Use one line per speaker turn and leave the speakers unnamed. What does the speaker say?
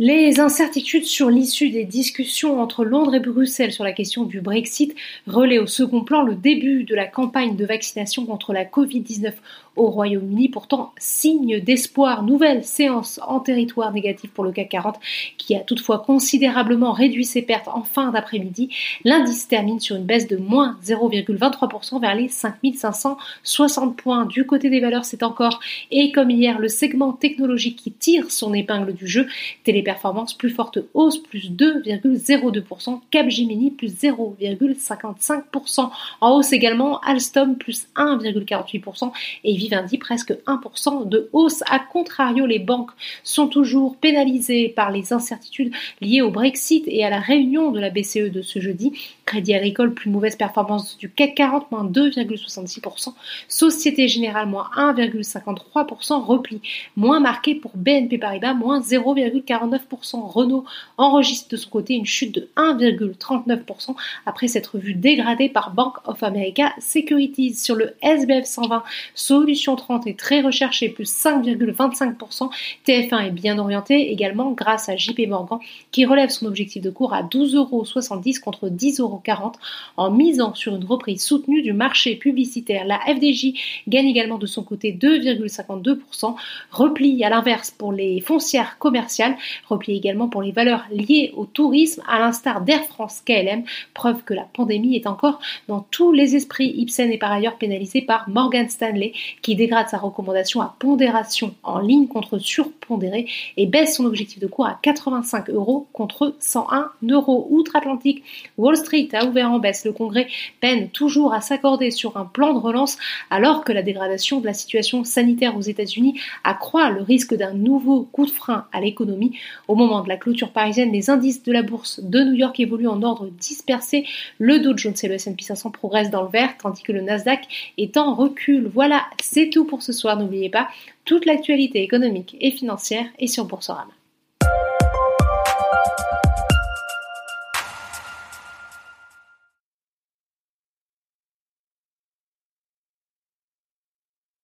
Les incertitudes sur l'issue des discussions entre Londres et Bruxelles sur la question du Brexit relaient au second plan le début de la campagne de vaccination contre la Covid-19 au Royaume-Uni, pourtant signe d'espoir. Nouvelle séance en territoire négatif pour le CAC 40 qui a toutefois considérablement réduit ses pertes en fin d'après-midi. L'indice termine sur une baisse de moins 0,23% vers les 5560 points. Du côté des valeurs, c'est encore, et comme hier, le segment technologique qui tire son épingle du jeu. Téléperformance plus forte hausse, plus 2,02%. Capgemini plus 0,55%. En hausse également, Alstom plus 1,48% et Vivendi presque 1% de hausse. A contrario, les banques sont toujours pénalisées par les incertitudes liées au Brexit et à la réunion de la BCE de ce jeudi. Crédit Agricole, plus mauvaise performance du CAC 40, moins 2,66%. Société Générale, moins 1,53%. Repli moins marqué pour BNP Paribas, moins 0,49%. Renault enregistre de son côté une chute de 1,39% après s'être vu dégradé par Bank of America Securities. Sur le SBF 120, Solution 30 est très recherché, plus 5,25%. TF1 est bien orienté également grâce à JP Morgan qui relève son objectif de cours à 12,70€ contre 10,40€ en misant sur une reprise soutenue du marché publicitaire. La FDJ gagne également de son côté 2,52%. Repli à l'inverse pour les foncières commerciales, repli également pour les valeurs liées au tourisme, à l'instar d'Air France KLM, preuve que la pandémie est encore dans tous les esprits. Ibsen est par ailleurs pénalisé par Morgan Stanley qui dégrade sa recommandation à pondération en ligne contre surpondéré et baisse son objectif de cours à 85 euros contre 101 euros. Outre-Atlantique, Wall Street a ouvert en baisse. Le Congrès peine toujours à s'accorder sur un plan de relance alors que la dégradation de la situation sanitaire aux États-Unis accroît le risque d'un nouveau coup de frein à l'économie. Au moment de la clôture parisienne, les indices de la bourse de New York évoluent en ordre dispersé. Le Dow Jones et le S&P 500 progressent dans le vert tandis que le Nasdaq est en recul. Voilà, c'est tout pour ce soir. N'oubliez pas, toute l'actualité économique et financière est sur Boursorama.